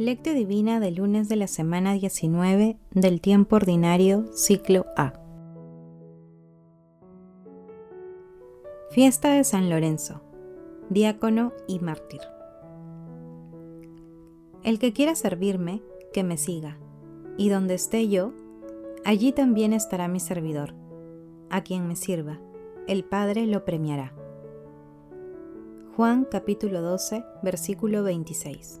Lectio Divina del lunes de la semana 19 del tiempo ordinario, ciclo A. Fiesta de San Lorenzo, diácono y mártir. El que quiera servirme, que me siga, y donde esté yo, allí también estará mi servidor. A quien me sirva, el Padre lo premiará. Juan capítulo 12, versículo 26.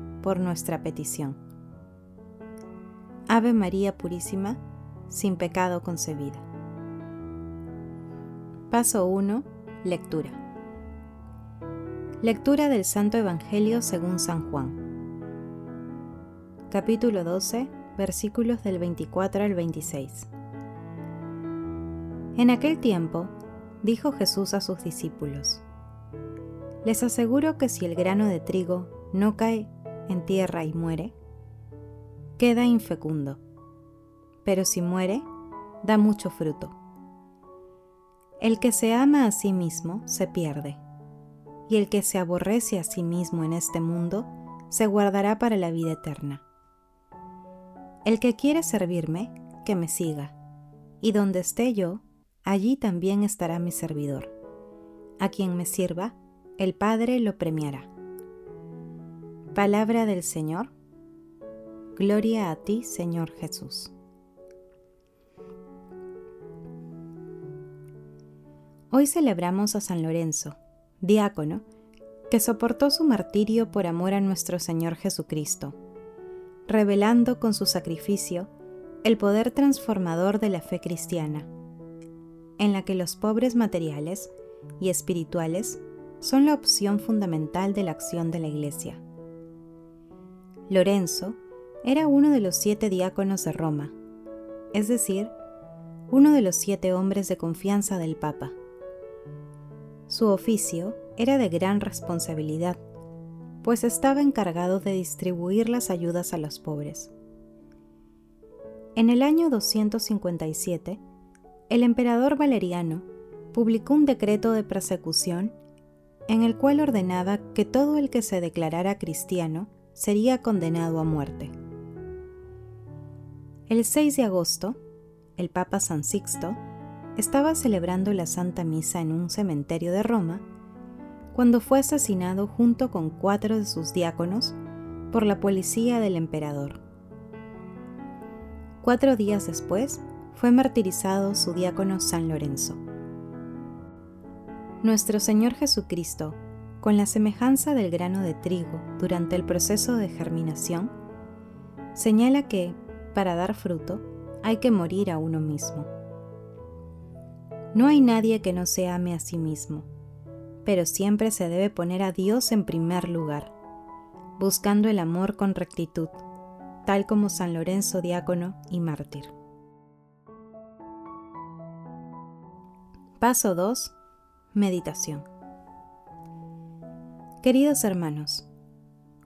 por nuestra petición. Ave María Purísima, sin pecado concebida. Paso 1. Lectura. Lectura del Santo Evangelio según San Juan. Capítulo 12, versículos del 24 al 26. En aquel tiempo, dijo Jesús a sus discípulos, Les aseguro que si el grano de trigo no cae en tierra y muere, queda infecundo, pero si muere, da mucho fruto. El que se ama a sí mismo se pierde, y el que se aborrece a sí mismo en este mundo se guardará para la vida eterna. El que quiere servirme, que me siga, y donde esté yo, allí también estará mi servidor. A quien me sirva, el Padre lo premiará. Palabra del Señor. Gloria a ti, Señor Jesús. Hoy celebramos a San Lorenzo, diácono, que soportó su martirio por amor a nuestro Señor Jesucristo, revelando con su sacrificio el poder transformador de la fe cristiana, en la que los pobres materiales y espirituales son la opción fundamental de la acción de la Iglesia. Lorenzo era uno de los siete diáconos de Roma, es decir, uno de los siete hombres de confianza del Papa. Su oficio era de gran responsabilidad, pues estaba encargado de distribuir las ayudas a los pobres. En el año 257, el emperador Valeriano publicó un decreto de persecución en el cual ordenaba que todo el que se declarara cristiano sería condenado a muerte. El 6 de agosto, el Papa San Sixto estaba celebrando la Santa Misa en un cementerio de Roma cuando fue asesinado junto con cuatro de sus diáconos por la policía del emperador. Cuatro días después fue martirizado su diácono San Lorenzo. Nuestro Señor Jesucristo con la semejanza del grano de trigo durante el proceso de germinación, señala que, para dar fruto, hay que morir a uno mismo. No hay nadie que no se ame a sí mismo, pero siempre se debe poner a Dios en primer lugar, buscando el amor con rectitud, tal como San Lorenzo diácono y mártir. Paso 2. Meditación. Queridos hermanos,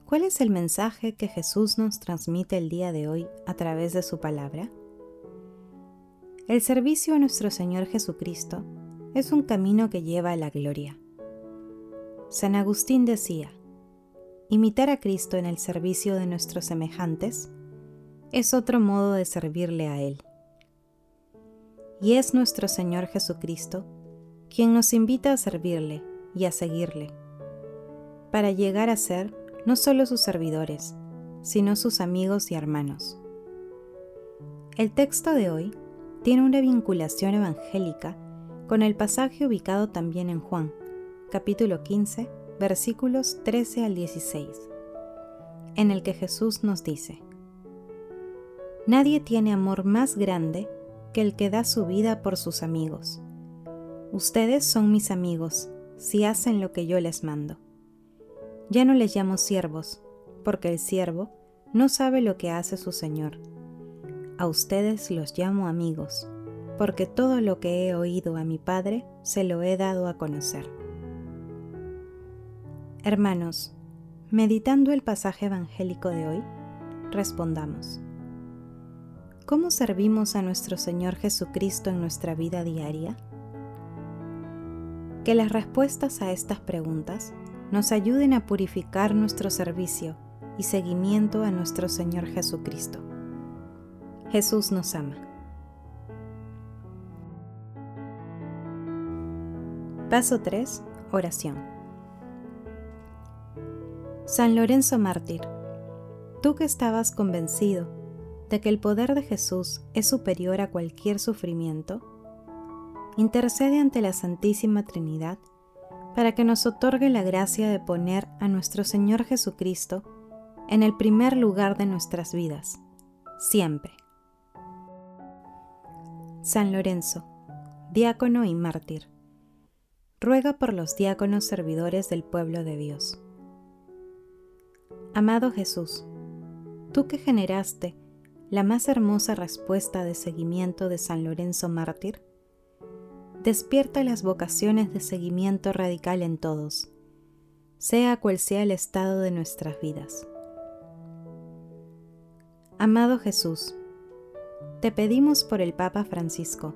¿cuál es el mensaje que Jesús nos transmite el día de hoy a través de su palabra? El servicio a nuestro Señor Jesucristo es un camino que lleva a la gloria. San Agustín decía, imitar a Cristo en el servicio de nuestros semejantes es otro modo de servirle a Él. Y es nuestro Señor Jesucristo quien nos invita a servirle y a seguirle para llegar a ser no solo sus servidores, sino sus amigos y hermanos. El texto de hoy tiene una vinculación evangélica con el pasaje ubicado también en Juan, capítulo 15, versículos 13 al 16, en el que Jesús nos dice, Nadie tiene amor más grande que el que da su vida por sus amigos. Ustedes son mis amigos si hacen lo que yo les mando. Ya no les llamo siervos, porque el siervo no sabe lo que hace su Señor. A ustedes los llamo amigos, porque todo lo que he oído a mi Padre se lo he dado a conocer. Hermanos, meditando el pasaje evangélico de hoy, respondamos. ¿Cómo servimos a nuestro Señor Jesucristo en nuestra vida diaria? Que las respuestas a estas preguntas nos ayuden a purificar nuestro servicio y seguimiento a nuestro Señor Jesucristo. Jesús nos ama. Paso 3. Oración. San Lorenzo Mártir, tú que estabas convencido de que el poder de Jesús es superior a cualquier sufrimiento, intercede ante la Santísima Trinidad para que nos otorgue la gracia de poner a nuestro Señor Jesucristo en el primer lugar de nuestras vidas, siempre. San Lorenzo, diácono y mártir, ruega por los diáconos servidores del pueblo de Dios. Amado Jesús, tú que generaste la más hermosa respuesta de seguimiento de San Lorenzo mártir, despierta las vocaciones de seguimiento radical en todos, sea cual sea el estado de nuestras vidas. Amado Jesús, te pedimos por el Papa Francisco,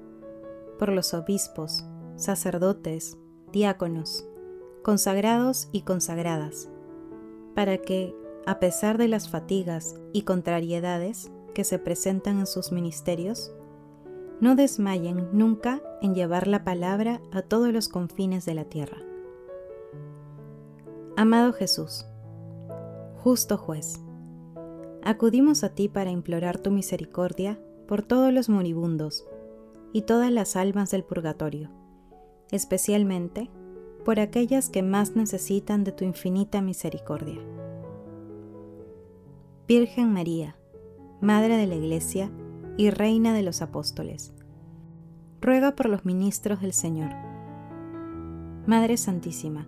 por los obispos, sacerdotes, diáconos, consagrados y consagradas, para que, a pesar de las fatigas y contrariedades que se presentan en sus ministerios, no desmayen nunca en llevar la palabra a todos los confines de la tierra. Amado Jesús, justo juez, acudimos a ti para implorar tu misericordia por todos los moribundos y todas las almas del purgatorio, especialmente por aquellas que más necesitan de tu infinita misericordia. Virgen María, Madre de la Iglesia y Reina de los Apóstoles, ruega por los ministros del Señor. Madre Santísima,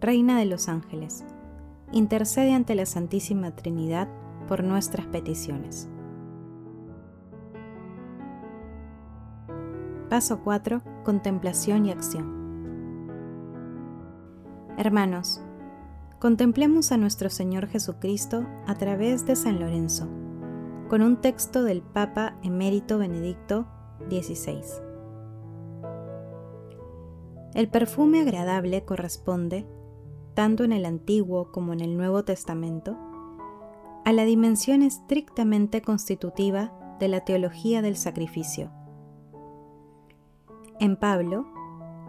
Reina de los Ángeles, intercede ante la Santísima Trinidad por nuestras peticiones. Paso 4. Contemplación y acción. Hermanos, contemplemos a nuestro Señor Jesucristo a través de San Lorenzo, con un texto del Papa emérito Benedicto XVI. El perfume agradable corresponde, tanto en el Antiguo como en el Nuevo Testamento, a la dimensión estrictamente constitutiva de la teología del sacrificio. En Pablo,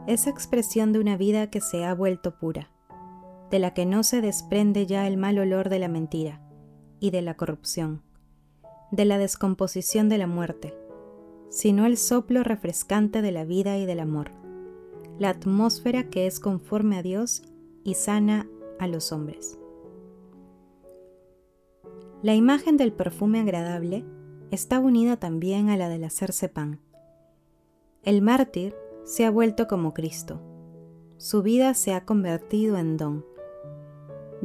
es expresión de una vida que se ha vuelto pura, de la que no se desprende ya el mal olor de la mentira y de la corrupción, de la descomposición de la muerte, sino el soplo refrescante de la vida y del amor, la atmósfera que es conforme a Dios y sana a los hombres. La imagen del perfume agradable está unida también a la del hacerse pan. El mártir se ha vuelto como Cristo. Su vida se ha convertido en don.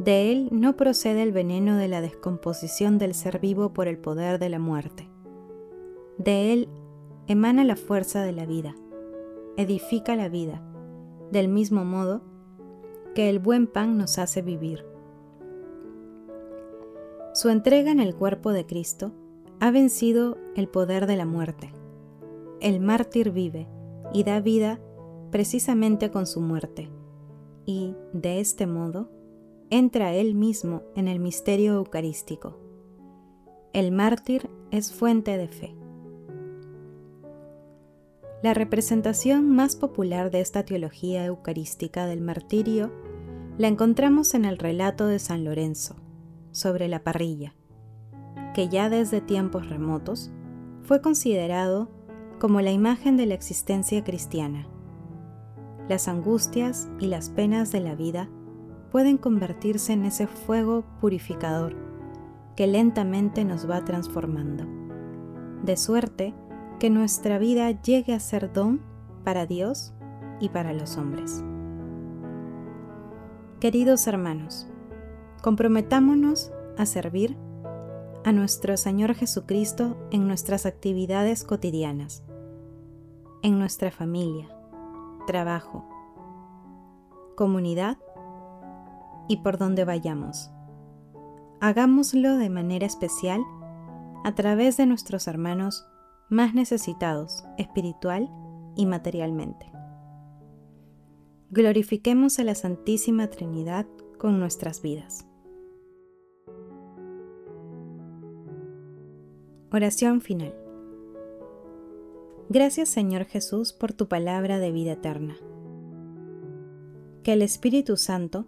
De él no procede el veneno de la descomposición del ser vivo por el poder de la muerte. De él emana la fuerza de la vida, edifica la vida, del mismo modo que el buen pan nos hace vivir. Su entrega en el cuerpo de Cristo ha vencido el poder de la muerte. El mártir vive y da vida precisamente con su muerte, y, de este modo, entra él mismo en el misterio eucarístico. El mártir es fuente de fe. La representación más popular de esta teología eucarística del martirio la encontramos en el relato de San Lorenzo, sobre la parrilla, que ya desde tiempos remotos fue considerado como la imagen de la existencia cristiana. Las angustias y las penas de la vida pueden convertirse en ese fuego purificador que lentamente nos va transformando, de suerte que nuestra vida llegue a ser don para Dios y para los hombres. Queridos hermanos, comprometámonos a servir a nuestro Señor Jesucristo en nuestras actividades cotidianas, en nuestra familia, trabajo, comunidad y por donde vayamos. Hagámoslo de manera especial a través de nuestros hermanos más necesitados espiritual y materialmente. Glorifiquemos a la Santísima Trinidad con nuestras vidas. Oración final. Gracias Señor Jesús por tu palabra de vida eterna. Que el Espíritu Santo